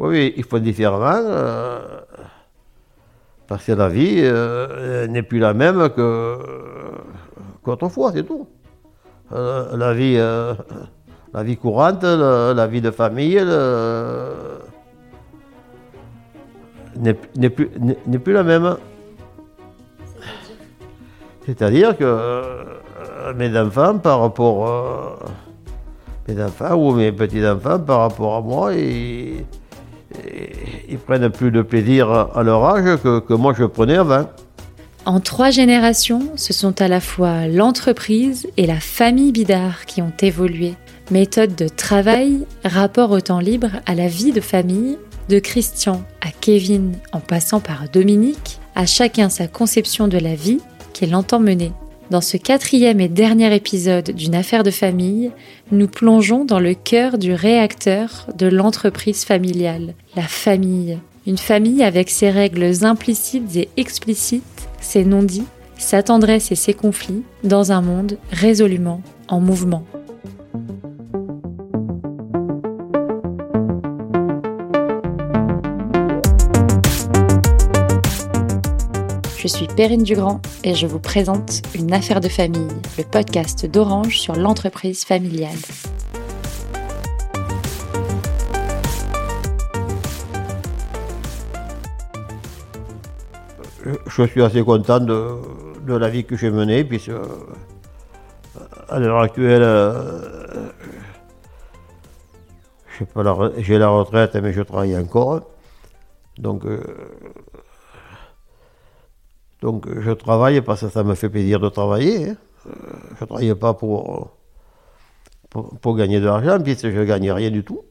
Oui, il faut différemment. Euh, parce que la vie euh, n'est plus la même que qu'autrefois, c'est tout. Euh, la, vie, la vie courante, la vie de famille n'est plus, plus la même. C'est-à-dire que mes enfants, par rapport mes enfants ou mes petits-enfants, par rapport à moi, et ils prennent plus de plaisir à leur âge que, moi je prenais avant. En trois générations, ce sont à la fois l'entreprise et la famille Bidard qui ont évolué. Méthode de travail, rapport au temps libre, à la vie de famille, de Christian à Kevin en passant par Dominique, à chacun sa conception de la vie qu'il entend mener. Dans ce quatrième et dernier épisode d'une affaire de famille, nous plongeons dans le cœur du réacteur de l'entreprise familiale, la famille. Une famille avec ses règles implicites et explicites, ses non-dits, sa tendresse et ses conflits, dans un monde résolument en mouvement. Je suis Perrine Dugrand et je vous présente Une affaire de famille, le podcast d'Orange sur l'entreprise familiale. Je suis assez content de, la vie que j'ai menée, puisque euh, à l'heure actuelle, euh, j'ai la retraite, mais je travaille encore. Donc, euh, donc je travaille parce que ça me fait plaisir de travailler. Hein. Euh, je ne travaille pas pour, pour, gagner de l'argent, puisque je ne gagne rien du tout.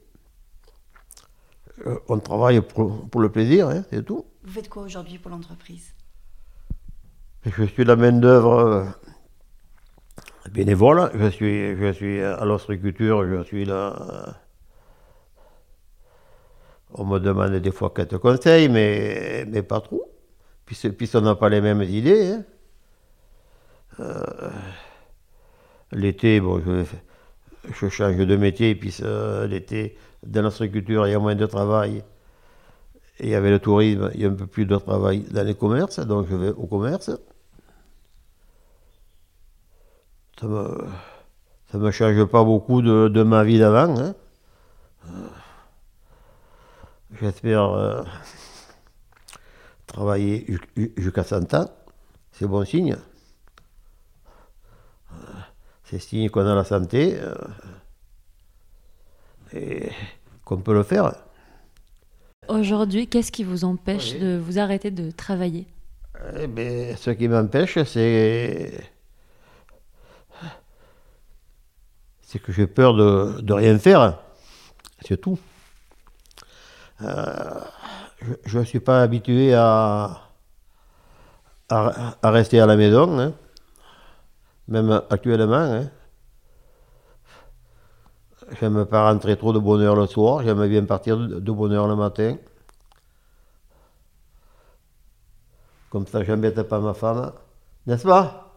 Euh, on travaille pour, le plaisir, hein, c'est tout. Vous faites quoi aujourd'hui pour l'entreprise? Je suis la main-d'œuvre euh, bénévole. Je suis, je suis à l'ostréculture, je suis là. On me demande des fois quelques conseils, mais, mais pas trop. Puis, on n'a pas les mêmes idées. Hein. Euh, l'été, je, change de métier, puis l'été, dans l'agriculture, il y a moins de travail. Et avec le tourisme, il y a un peu plus de travail dans les commerces, donc je vais au commerce. Ça ne me, change pas beaucoup de, ma vie d'avant. Hein. Euh, j'espère. Euh, travailler jusqu'à 100 ans, c'est bon signe. C'est signe qu'on a la santé euh, et qu'on peut le faire. Aujourd'hui, qu'est-ce qui vous empêche de vous arrêter de travailler? Eh bien, Ce qui m'empêche, c'est. C'est que j'ai peur de, de, rien faire. C'est tout. Euh, je ne suis pas habitué à, à, rester à la maison, hein. même actuellement. Hein. J'aime pas rentrer trop de bonne heure le soir, j'aime bien partir de bonne heure le matin. Comme ça, j'embête pas ma femme. N'est-ce pas?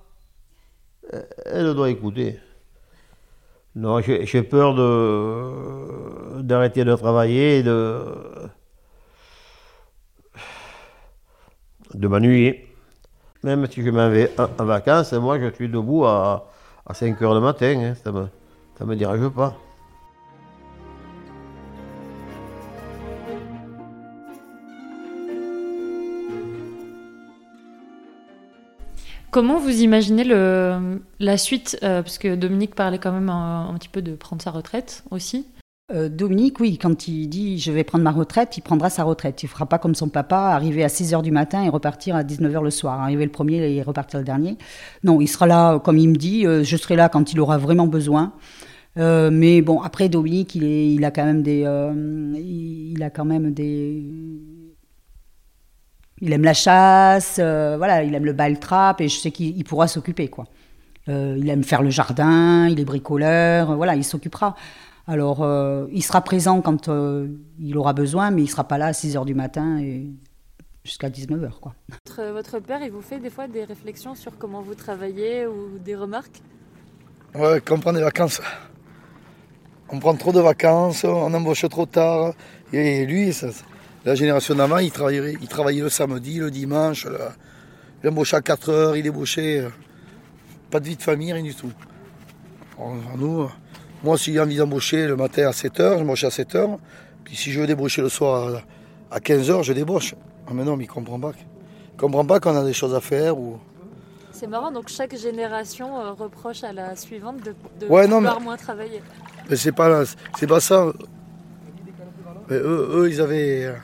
Elle doit écouter. Non, j'ai peur d'arrêter de travailler de de m'ennuyer. Même si je m'en vais en, vacances, moi je suis debout à, 5 heures le matin, hein. ça ne me, me dérange pas. Comment vous imaginez le, la suite? Euh, Parce que Dominique parlait quand même un, petit peu de prendre sa retraite aussi. Euh, Dominique, oui, quand il dit je vais prendre ma retraite, il prendra sa retraite. Il ne fera pas comme son papa, arriver à 6 h du matin et repartir à 19 h le soir. Arriver le premier et repartir le dernier. Non, il sera là, comme il me dit, euh, je serai là quand il aura vraiment besoin. Euh, mais bon, après Dominique, il, a quand même des, il a quand même des, il aime la chasse, voilà, il aime le bal trap et je sais qu'il pourra s'occuper quoi. il aime faire le jardin, il est bricoleur, voilà, il s'occupera. Alors, euh, il sera présent quand euh, il aura besoin, mais il ne sera pas là à 6 h du matin et jusqu'à 19 h. Quoi. Votre, père, il vous fait des fois des réflexions sur comment vous travaillez ou des remarques? Ouais, quand on prend des vacances. On prend trop de vacances, on embauche trop tard, Et lui, la génération d'avant, il travaillait, il travaillait le samedi, le dimanche. il embauchait à 4 heures, il débauchait. Euh, pas de vie de famille, rien du tout. nous, moi, si j'ai envie d'embaucher le matin à 7 heures, je m'embauche à 7 heures. Puis si je veux débaucher le soir à, 15 heures, je débauche. Ah, mais non, mais il ne comprend pas. Il comprend pas qu'on a des choses à faire. Ou... C'est marrant, donc chaque génération euh, reproche à la suivante de, de vouloir moins travailler. Mais c'est pas, c'est pas ça eux, ils avaient. Euh,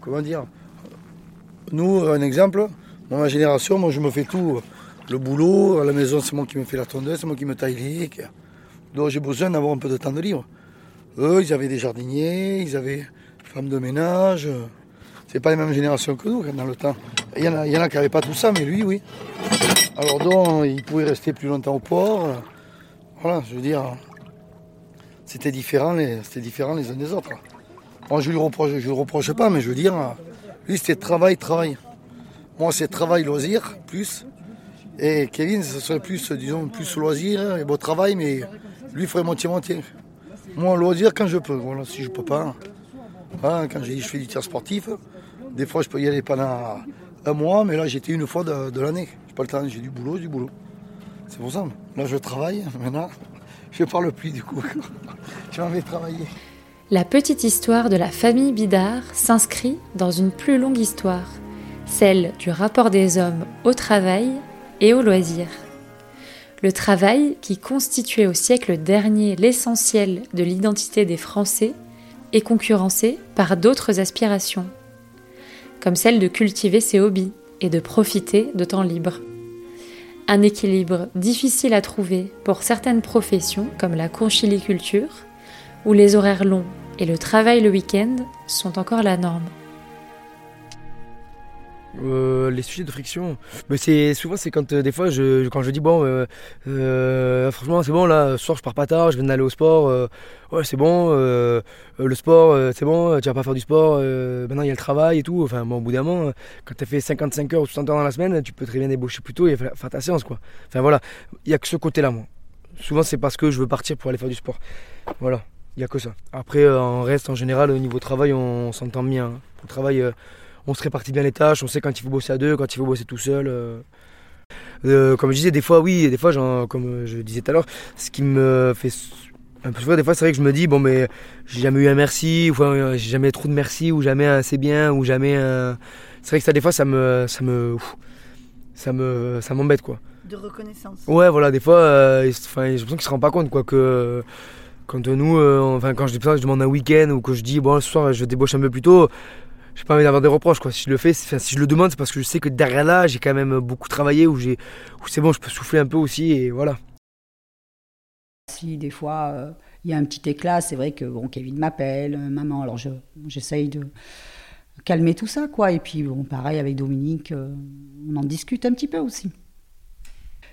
comment dire? Nous, un exemple, ma génération, moi je me fais tout. Le boulot, à la maison, c'est moi qui me fais la tondeuse, c'est moi qui me taille les. Donc j'ai besoin d'avoir un peu de temps de libre. Eux, ils avaient des jardiniers, ils avaient femmes de ménage. C'est pas les mêmes générations que nous dans le temps. Il y en a, il y en a qui n'avaient pas tout ça, mais lui, oui. Alors donc, il pouvait rester plus longtemps au port. Voilà, je veux dire, c'était différent, c'était différent les uns des autres. Moi, je lui reproche, lui reproche pas, mais je veux dire, lui, c'était travail, travail. Moi, c'est travail, loisir, plus. Et Kevin, ce serait plus, disons, plus loisir et beau travail, mais lui, ferait moitié-moitié. Moi, loisir quand je peux. Voilà, si je peux pas. Hein, quand je fais du tir sportif, des fois, je peux y aller pendant un mois, mais là, j'étais une fois de, l'année. J'ai pas le temps, j'ai du boulot, du boulot. C'est pour ça. Là, je travaille, maintenant, je parle plus du coup. je m'en vais travailler. La petite histoire de la famille Bidard s'inscrit dans une plus longue histoire, celle du rapport des hommes au travail et au loisir. Le travail, qui constituait au siècle dernier l'essentiel de l'identité des Français, est concurrencé par d'autres aspirations, comme celle de cultiver ses hobbies et de profiter de temps libre. Un équilibre difficile à trouver pour certaines professions comme la conchiliculture, où les horaires longs et le travail le week-end sont encore la norme. Euh, les sujets de friction, mais c'est souvent c'est quand euh, des fois je quand je dis bon euh, franchement c'est bon là soir je pars pas tard je viens d'aller au sport ouais c'est bon le sport c'est bon tu vas pas faire du sport maintenant il y a le travail et tout enfin bon au bout d'un moment quand tu as fait 55 heures ou 60 heures dans la semaine tu peux très bien débaucher plus tôt et faire, ta séance quoi enfin voilà il y a que ce côté là moi souvent c'est parce que je veux partir pour aller faire du sport voilà il n'y a que ça. Après, euh, en reste, en général, au niveau travail, on, s'entend bien. Hein. Au travail, euh, on se répartit bien les tâches, on sait quand il faut bosser à deux, quand il faut bosser tout seul. Euh. comme je disais, des fois, oui, des fois, comme je disais tout à l'heure, ce qui me fait un peu souvent, des fois, c'est vrai que je me dis, bon, mais j'ai jamais eu un merci, ou j'ai jamais trop de merci, ou jamais un c'est bien, ou jamais un. C'est vrai que ça, des fois, ça me. Ça me. ça me ça m'embête quoi de reconnaissance ouais voilà des fois j'ai l'impression qu'ils se rendent pas compte quoi que quand nous, euh, enfin quand je dis ça, je demande un week-end ou que je dis bon ce soir je débauche un peu plus tôt, j'ai pas envie d'avoir des reproches quoi. Si je le fais, si je le demande, c'est parce que je sais que derrière là, j'ai quand même beaucoup travaillé j'ai, c'est bon, je peux souffler un peu aussi et voilà. Si des fois euh, il y a un petit éclat, c'est vrai que bon Kevin m'appelle, euh, maman, alors je, j'essaye de calmer tout ça quoi. Et puis bon pareil avec Dominique, on en discute un petit peu aussi.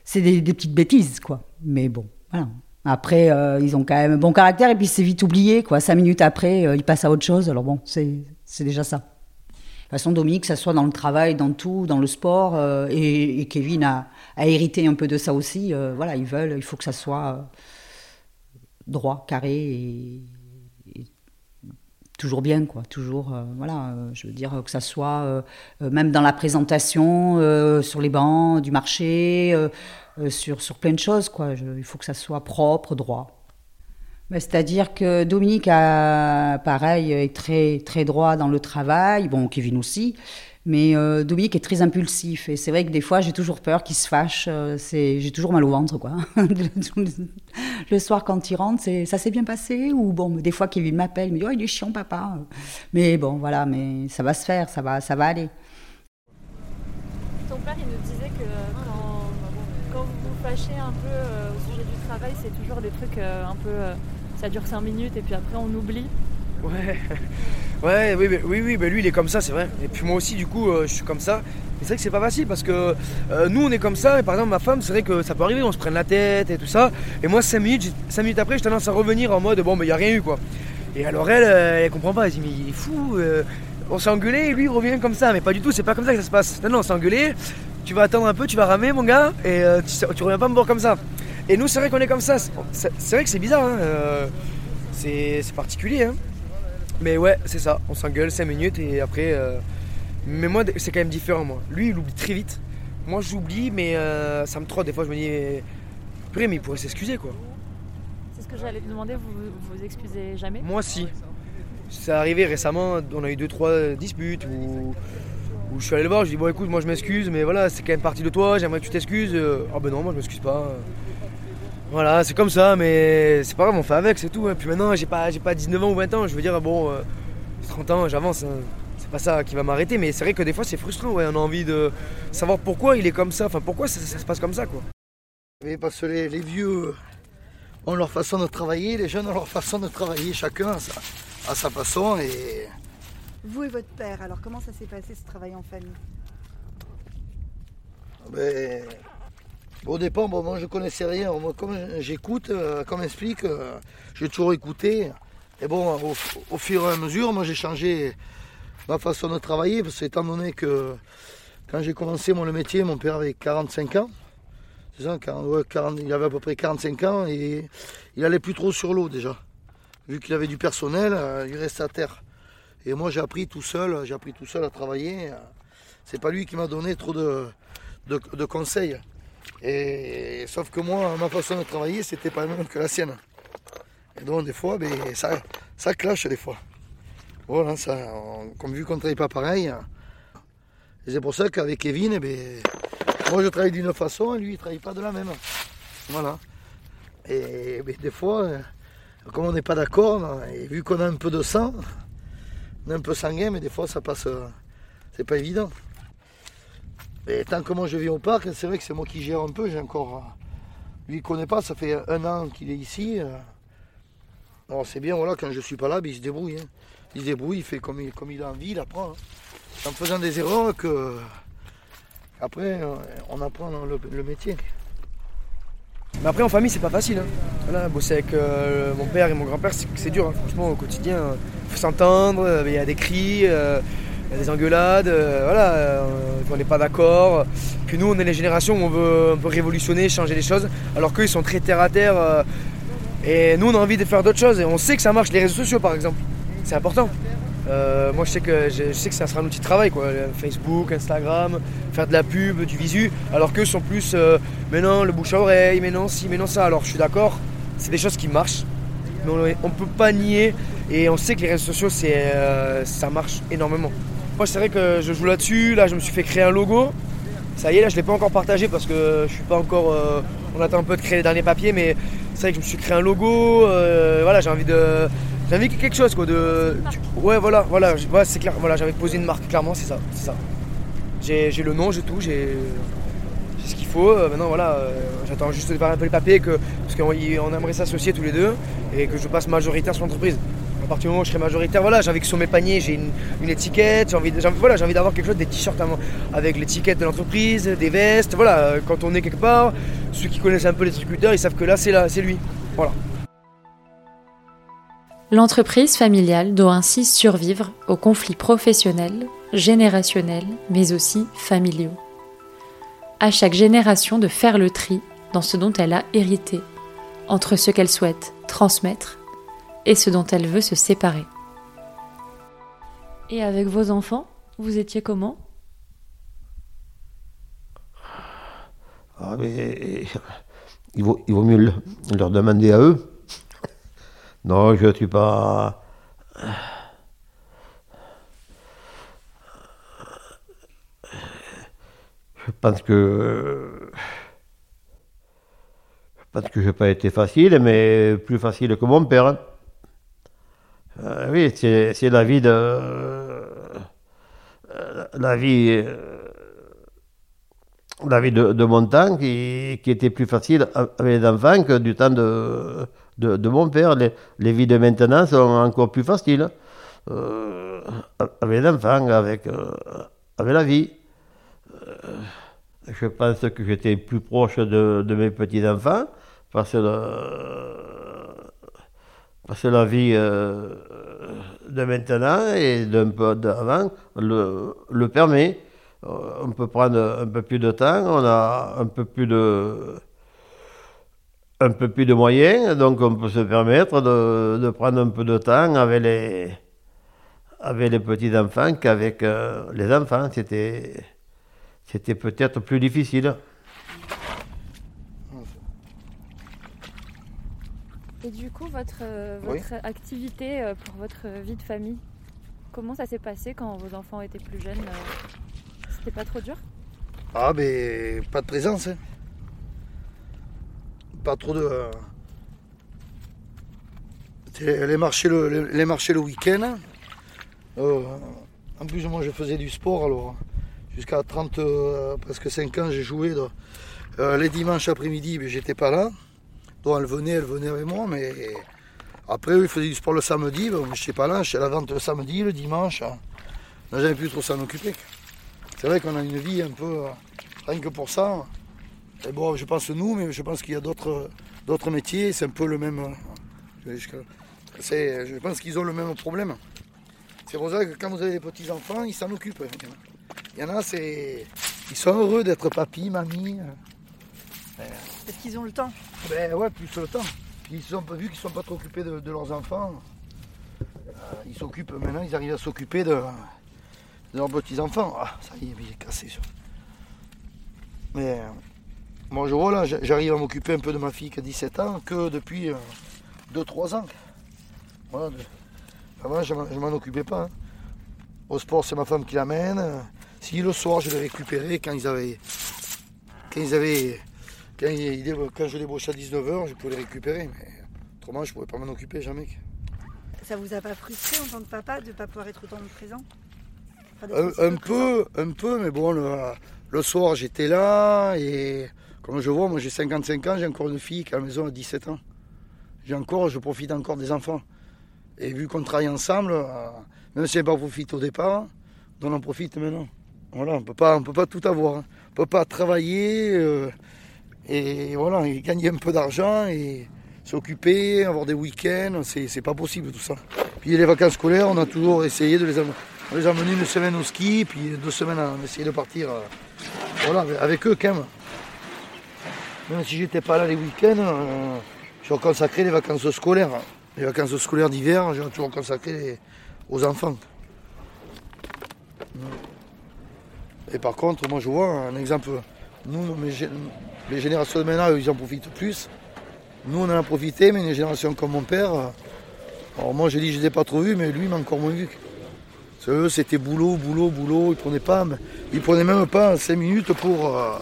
C'est des, petites bêtises quoi, mais bon voilà. Après, euh, ils ont quand même un bon caractère et puis c'est vite oublié, quoi. Cinq minutes après, euh, ils passent à autre chose. Alors bon, c'est déjà ça. Façon, Dominique, que ça soit dans le travail, dans tout, dans le sport, euh, et, Kevin a, hérité un peu de ça aussi. voilà, ils veulent, il faut que ça soit droit, carré et, toujours bien, quoi. Toujours, voilà, je veux dire que ça soit même dans la présentation, sur les bancs du marché euh, sur, sur plein de choses. Quoi. il faut que ça soit propre, droit. C'est-à-dire que Dominique, a, pareil, est très, droit dans le travail, bon, Kevin aussi, mais euh, Dominique est très impulsif. Et c'est vrai que des fois, j'ai toujours peur qu'il se fâche. Euh, j'ai toujours mal au ventre, quoi. le soir, quand il rentre, ça s'est bien passé Ou bon, des fois, Kevin m'appelle, il me dit, oh, il est chiant, papa. Mais bon, voilà, mais ça va se faire, ça va, ça va aller. Ton père, nous disait que fâcher un peu euh, au sujet du travail, c'est toujours des trucs euh, un peu. Euh, ça dure 5 minutes et puis après on oublie. Ouais, ouais, oui, oui, oui, lui il est comme ça, c'est vrai. Et puis moi aussi, du coup, je suis comme ça. C'est vrai que c'est pas facile parce que nous on est comme ça. Et par exemple, ma femme, c'est vrai que ça peut arriver, on se prenne la tête et tout ça. Et moi, 5 minutes, 5 minutes après, je tendance à revenir en mode bon, mais il a rien eu quoi. Et alors elle, elle comprend pas, elle dit mais il est fou. on s'est engueulé et lui il revient comme ça. Mais pas du tout, c'est pas comme ça que ça se passe. Non, non, on s'est engueulé tu vas attendre un peu, tu vas ramer mon gars, et euh, tu, reviens pas me voir comme ça. Et nous, c'est vrai qu'on est comme ça. C'est vrai que c'est bizarre, hein, euh, c'est particulier. Hein. Mais ouais, c'est ça. On s'engueule 5 minutes et après. euh, Mais moi, c'est quand même différent, moi. Lui, il oublie très vite. Moi, j'oublie, mais euh, ça me trotte. Des fois, je me dis. Purée, mais il pourrait s'excuser, quoi. C'est ce que j'allais te demander, vous vous excusez jamais? Moi, si. C'est arrivé récemment, on a eu 2-3 disputes où, où je suis allé le voir, je lui dis, bon, écoute, moi, je m'excuse, mais voilà, c'est quand même parti de toi, j'aimerais que tu t'excuses. Ah, ben non, moi, je m'excuse pas. Voilà, c'est comme ça, mais c'est pas grave, on fait avec, c'est tout. hein. Puis maintenant, j'ai pas, j'ai pas 19 ans ou 20 ans, je veux dire, bon, euh, 30 ans, j'avance. hein. C'est pas ça qui va m'arrêter, mais c'est vrai que des fois, c'est frustrant, ouais. On a envie de savoir pourquoi il est comme ça, enfin, pourquoi ça, ça se passe comme ça, quoi. Mais parce que les, les vieux ont leur façon de travailler, les jeunes ont leur façon de travailler, chacun à sa, à sa façon. Et Vous et votre père, alors comment ça s'est passé ce travail en famille? Ben, au départ, moi je connaissais rien. Comme j'écoute, euh, comme explique, euh, j'ai toujours écouté. Et bon, au, fur et à mesure, moi j'ai changé ma façon de travailler, parce que étant donné que quand j'ai commencé moi, le métier, mon père avait 45 ans. C'est ça, 40, ouais, 40, il avait à peu près 45 ans et il allait plus trop sur l'eau déjà. Vu qu'il avait du personnel, euh, il restait à terre. Et moi j'ai appris tout seul, j'ai appris tout seul à travailler. C'est pas lui qui m'a donné trop de conseils. Et sauf que moi, ma façon de travailler, c'était pas la même que la sienne. Et donc des fois, ben, ça, ça clash des fois. Voilà, ça, comme vu qu'on ne travaille pas pareil. Et c'est pour ça qu'avec Kevin, eh ben, moi je travaille d'une façon et lui il travaille pas de la même. Voilà. Et ben, des fois, euh, comme on n'est pas d'accord, non, et vu qu'on a un peu de sang, on est un peu sanguin, mais des fois ça passe. euh, C'est pas évident. Tant que moi je vis au parc, c'est vrai que c'est moi qui gère un peu, j'ai encore. euh, Lui il connaît pas, ça fait un an qu'il est ici. euh. C'est bien, voilà, quand je suis pas là, ben, il se débrouille. hein. Il se débrouille, il fait comme il, comme il a envie, il apprend. hein. C'est en faisant des erreurs que. Après, euh, on apprend le, le métier. Mais après, en famille, c'est pas facile. hein. Bosser avec mon père et mon grand-père, c'est dur. hein. Franchement, au quotidien, il faut s'entendre, euh, il y a des cris, des engueulades, euh, voilà, euh, on n'est pas d'accord. Puis nous, on est les générations où on veut un peu révolutionner, changer les choses, alors qu'eux, ils sont très terre à terre. euh, et nous, on a envie de faire d'autres choses, et on sait que ça marche. Les réseaux sociaux, par exemple, c'est important. Moi, je sais, que, je, sais que ça sera un outil de travail, quoi. Facebook, Instagram, faire de la pub, du visu, alors qu'eux sont plus, mais non, le bouche à oreille, mais non, si, mais non, ça. Alors, je suis d'accord, c'est des choses qui marchent, mais on ne peut pas nier, et on sait que les réseaux sociaux, c'est, ça marche énormément. Moi, c'est vrai que je joue là-dessus, là, je me suis fait créer un logo. Ça y est, là, je ne l'ai pas encore partagé parce que je suis pas encore. euh, on attend un peu de créer les derniers papiers, mais c'est vrai que je me suis créé un logo. euh, voilà, j'ai envie de. J'ai envie de quelque chose, quoi. De, ouais, voilà, voilà, c'est clair. Voilà, de poser une marque, clairement, c'est ça. C'est ça. J'ai, le nom, j'ai tout, j'ai, ce qu'il faut. Euh, maintenant, voilà, j'attends juste de faire un peu les papiers que, parce qu'on aimerait s'associer tous les deux et que je passe majoritaire sur l'entreprise. Partir du moment où je serai majoritaire, voilà, j'ai envie que sur mes paniers, j'ai une, une étiquette, j'ai envie, voilà, j'ai envie d'avoir quelque chose, des t-shirts avec l'étiquette de l'entreprise, des vestes, voilà, euh, quand on est quelque part, ceux qui connaissent un peu les distributeurs, ils savent que là, c'est là, c'est lui. Voilà. L'entreprise familiale doit ainsi survivre aux conflits professionnels, générationnels, mais aussi familiaux. À chaque génération de faire le tri dans ce dont elle a hérité, entre ce qu'elle souhaite transmettre et ce dont elle veut se séparer. Et avec vos enfants, vous étiez comment? Ah, mais, il, vaut, il vaut mieux le- leur demander à eux. Non, je ne suis pas. Je pense que. Je pense que je n'ai pas été facile, mais plus facile que mon père. Euh, oui, c'est la vie de. euh, La vie. euh, la vie de, mon temps qui, était plus facile avec les enfants que du temps de, de, mon père. Les, vies de maintenant sont encore plus faciles avec les enfants, avec, avec la vie. Je pense que j'étais plus proche de, mes petits-enfants parce que, parce que la vie euh, de maintenant et d'un peu d'avant le, permet. Euh, On peut prendre un peu plus de temps, on a un peu plus de, un peu plus de moyens, donc on peut se permettre de, prendre un peu de temps avec les, petits-enfants qu'avec euh, les enfants. C'était peut-être plus difficile. Et du coup, votre, euh, Oui. activité euh, pour votre vie de famille, comment ça s'est passé quand vos enfants étaient plus jeunes euh, C'était pas trop dur? Ah, ben, pas de présence. hein. Pas trop de. Les marchés le, les- marchés le week-end. Euh, en plus, moi, je faisais du sport, alors jusqu'à 30, euh, presque 5 ans, j'ai joué. euh, les dimanches après-midi, ben, j'étais pas là. Donc, elle venait, elle venait avec moi, mais après, ils faisaient du sport le samedi. Ben, je n'étais pas là, à la vente le samedi, le dimanche. On n'a jamais pu trop s'en occuper. C'est vrai qu'on a une vie un peu. rien que pour ça. Et bon, je pense nous, mais je pense qu'il y a d'autres, métiers, c'est un peu le même. je pense qu'ils ont le même problème. C'est pour ça que quand vous avez des petits-enfants, ils s'en occupent. Il y en a, c'est. Ils sont heureux d'être papy, mamie. Parce qu'ils ont le temps? Ben ouais, plus le temps. Ils sont vu qu'ils sont pas trop occupés de, de leurs enfants. euh, ils s'occupent maintenant, ils arrivent à s'occuper de, de leurs petits-enfants. Ah, ça y est, il est cassé ça. Mais euh, moi je vois là, j'arrive à m'occuper un peu de ma fille qui a 17 ans que depuis 2-3 ans. Voilà, de- Avant je m'en- je m'en occupais pas. hein. Au sport c'est ma femme qui l'amène. Si le soir je les récupérais quand ils avaient. Quand ils avaient quand, il- quand je débauchais à 19h, je pouvais les récupérer, mais autrement, je ne pouvais pas m'en occuper jamais. Ça vous a pas frustré en tant que papa de ne pas pouvoir être autant présent? Enfin, Un, présent? peu, un peu, mais bon, le, le soir, j'étais là, et comme je vois, moi j'ai 55 ans, j'ai encore une fille qui est à la maison à 17 ans. J'ai encore, je profite encore des enfants. Et vu qu'on travaille ensemble, euh, même si on n'a pas profité au départ, on en profite maintenant. Voilà, on ne peut pas tout avoir. hein. On ne peut pas travailler euh, et voilà, et gagner un peu d'argent et s'occuper, avoir des week-ends, c'est pas possible tout ça. Puis les vacances scolaires, on a toujours essayé de les amener. On les a une semaine au ski, puis deux semaines à essayer de partir euh, voilà, avec- eux quand même. Même si j'étais pas là les week-ends, euh, j'ai consacré les vacances scolaires. Les vacances scolaires d'hiver, j'ai toujours consacré aux enfants. Et par contre, moi je vois un exemple. Nous, les générations de maintenant, ils en profitent plus. Nous, on en a profité, mais une génération comme mon père, euh, alors moi je dis je ne les ai pas trop vus, mais lui il m'a encore moins vu. Parce que eux, c'était boulot, boulot, boulot. Ils prenaient pas, ils prenaient même pas 5 minutes pour, euh,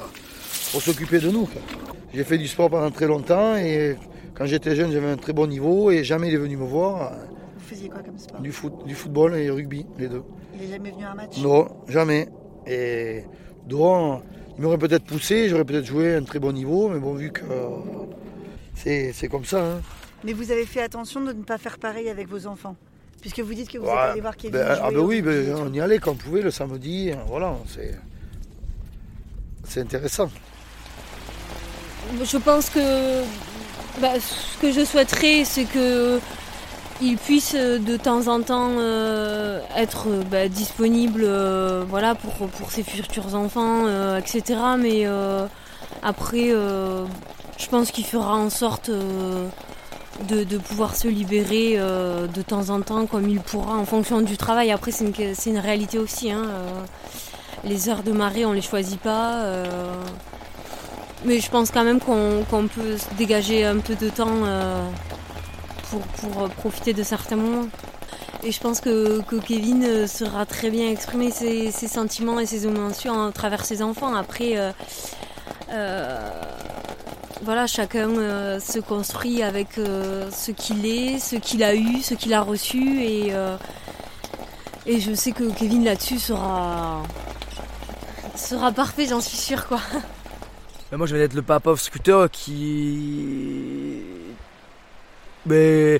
pour s'occuper de nous. J'ai fait du sport pendant très longtemps et quand j'étais jeune, j'avais un très bon niveau et jamais il est venu me voir. Vous faisiez quoi comme sport? Du, foot, du football et rugby, les deux. Il est jamais venu à un match? Non, jamais. Et donc, il m'aurait peut-être poussé, j'aurais peut-être joué à un très bon niveau, mais bon, vu que euh, c'est c'est comme ça. hein. Mais vous avez fait attention de ne pas faire pareil avec vos enfants Puisque vous dites que vous Ouais, êtes allé voir Kevin. Ben, ah jouer ben au oui, ben, on y allait quand on pouvait le samedi, hein, voilà, c'est c'est intéressant. Je pense que bah, ce que je souhaiterais, c'est que il puisse euh, de temps en temps euh, être euh, bah, disponible voilà, pour, ses futurs enfants, etc. Mais après, je pense qu'il fera en sorte de, pouvoir se libérer de temps en temps comme il pourra en fonction du travail. Après, c'est une, réalité aussi. hein, les heures de marée, on les choisit pas. mais je pense quand même qu'on qu'on peut se dégager un peu de temps pour, pour profiter de certains moments. Et je pense que, que Kevin euh, saura très bien exprimer ses, sentiments et ses émotions à travers ses enfants. Après, euh, euh, voilà, chacun euh, se construit avec euh, ce qu'il est, ce qu'il a eu, ce qu'il a reçu. Et, euh, et je sais que Kevin là-dessus sera, sera parfait, j'en suis sûre. Quoi. Moi, je vais être le papa of scooter qui. Mais.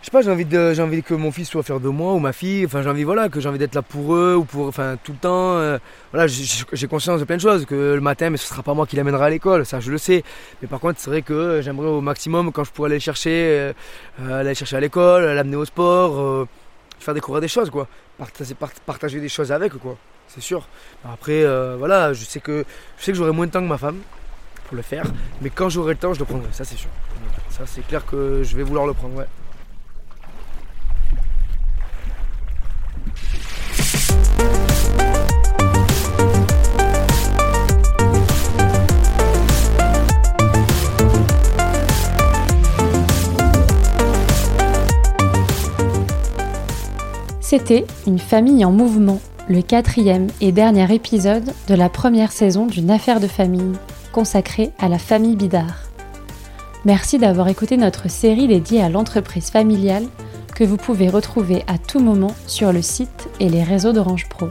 Je sais pas, j'ai envie, j'ai envie que mon fils soit fier de moi ou ma fille. Enfin, j'ai envie, voilà, que j'ai envie d'être là pour eux ou pour. Enfin, tout le temps. euh, voilà, j'ai conscience de plein de choses. Que le matin, mais ce sera pas moi qui l'amènera à l'école, ça, je le sais. Mais par contre, c'est vrai que j'aimerais au maximum, quand je pourrais aller le chercher, euh, euh, aller le chercher à l'école, l'amener au sport, euh, faire découvrir des choses, quoi. Partager, part- partager des choses avec, quoi. C'est sûr. Après, euh, voilà, je sais que je sais que j'aurai moins de temps que ma femme pour le faire, mais quand j'aurai le temps, je le prendrai, ça c'est sûr c'est clair que je vais vouloir le prendre, ouais. C'était Une famille en mouvement, le quatrième et dernier épisode de la première saison d'une affaire de famille consacrée à la famille Bidard. Merci d'avoir écouté notre série dédiée à l'entreprise familiale que vous pouvez retrouver à tout moment sur le site et les réseaux d'Orange Pro.